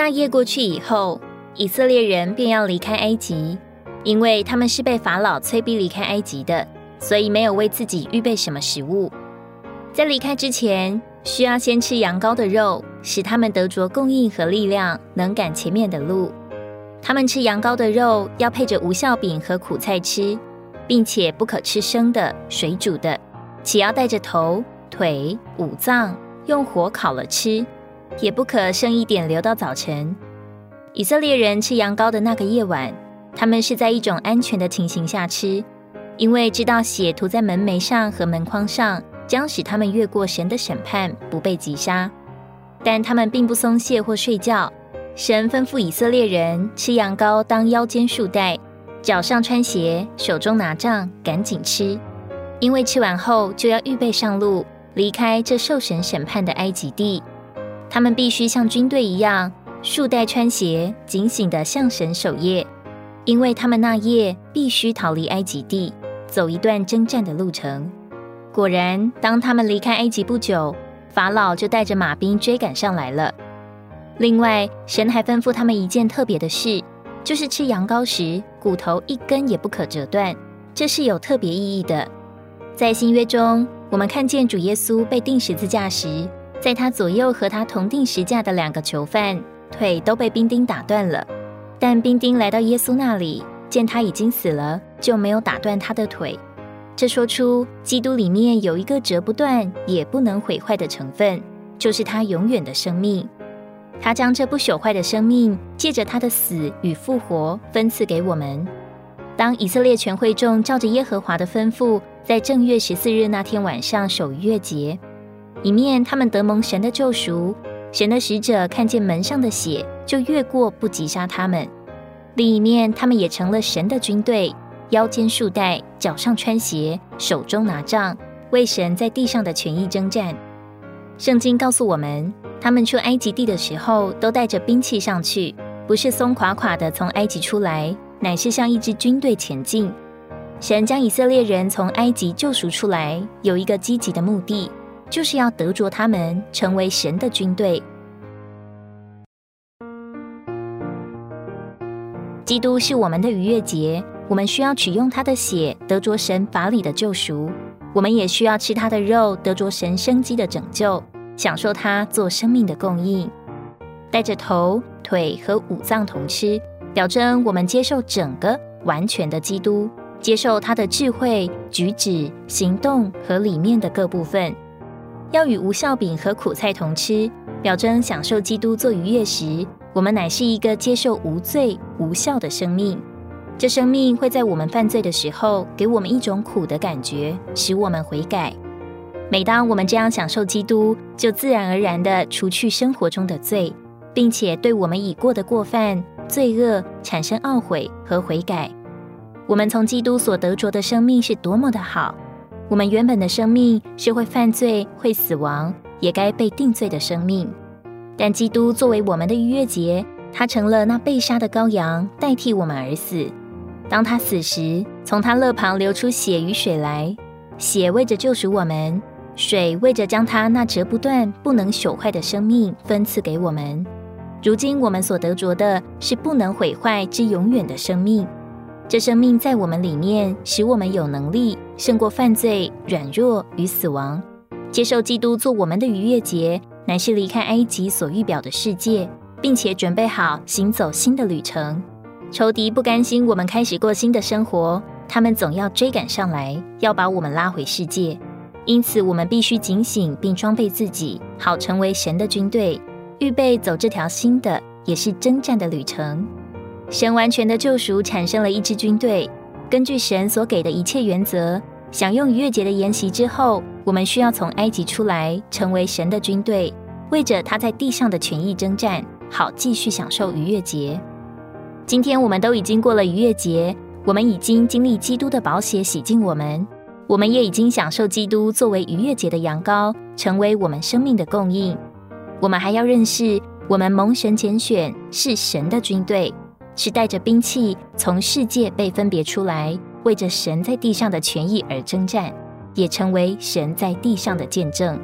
那夜过去以后，以色列人便要离开埃及，因为他们是被法老催逼离开埃及的，所以没有为自己预备什么食物。在离开之前，需要先吃羊羔的肉，使他们得着供应和力量，能赶前面的路。他们吃羊羔的肉，要配着无酵饼和苦菜吃，并且不可吃生的、水煮的，且要带着头、腿、五脏，用火烤了吃，也不可剩一点留到早晨。以色列人吃羊羔的那个夜晚，他们是在一种安全的情形下吃，因为知道血涂在门楣上和门框上，将使他们越过神的审判，不被击杀。但他们并不松懈或睡觉。神吩咐以色列人吃羊羔，当腰间束带，脚上穿鞋，手中拿杖，赶紧吃，因为吃完后就要预备上路，离开这受神审判的埃及地。他们必须像军队一样，束带穿鞋，警醒地向神守夜，因为他们那夜必须逃离埃及地，走一段征战的路程。果然，当他们离开埃及不久，法老就带着马兵追赶上来了。另外，神还吩咐他们一件特别的事，就是吃羊羔时，骨头一根也不可折断。这是有特别意义的。在新约中，我们看见主耶稣被钉十字架时，在他左右和他同定十架的两个囚犯腿都被兵丁打断了，但兵丁来到耶稣那里，见他已经死了，就没有打断他的腿。这说出基督里面有一个折不断也不能毁坏的成分，就是他永远的生命。他将这不朽坏的生命，借着他的死与复活，分赐给我们。当以色列全会众照着耶和华的吩咐，在正月十四日那天晚上守逾越节，一面他们得蒙神的救赎，神的使者看见门上的血，就越过不击杀他们；另一面，他们也成了神的军队，腰间束带，脚上穿鞋，手中拿杖，为神在地上的权益征战。圣经告诉我们。他们出埃及地的时候，都带着兵器上去，不是松垮垮的从埃及出来，乃是像一支军队前进。神将以色列人从埃及救赎出来，有一个积极的目的，就是要得着他们成为神的军队。基督是我们的逾越节，我们需要取用他的血得着神法理的救赎，我们也需要吃他的肉得着神生机的拯救。享受他做生命的供应，带着头、腿和五脏同吃，表征我们接受整个完全的基督，接受他的智慧、举止、行动和里面的各部分。要与无效饼和苦菜同吃，表征享受基督做逾越时，我们乃是一个接受无罪、无效的生命。这生命会在我们犯罪的时候，给我们一种苦的感觉，使我们悔改。每当我们这样享受基督，就自然而然地除去生活中的罪，并且对我们已过的过犯、罪恶产生懊悔和悔改。我们从基督所得着的生命是多么的好！我们原本的生命是会犯罪、会死亡，也该被定罪的生命。但基督作为我们的逾越节，他成了那被杀的羔羊，代替我们而死。当他死时，从他肋旁流出血与水来，血为着救赎我们。水为着将他那折不断、不能朽坏的生命分赐给我们，如今我们所得着的是不能毁坏之永远的生命。这生命在我们里面，使我们有能力胜过犯罪、软弱与死亡。接受基督做我们的逾越节，乃是离开埃及所预表的世界，并且准备好行走新的旅程。仇敌不甘心我们开始过新的生活，他们总要追赶上来，要把我们拉回世界。因此，我们必须警醒并装备自己，好成为神的军队，预备走这条新的也是征战的旅程。神完全的救赎产生了一支军队。根据神所给的一切原则，享用逾越节的筵席之后，我们需要从埃及出来，成为神的军队，为着他在地上的权益征战，好继续享受逾越节。今天我们都已经过了逾越节，我们已经经历基督的宝血洗净我们。我们也已经享受基督作为逾越节的羊羔，成为我们生命的供应。我们还要认识，我们蒙神拣选，是神的军队，是带着兵器从世界被分别出来，为着神在地上的权益而征战，也成为神在地上的见证。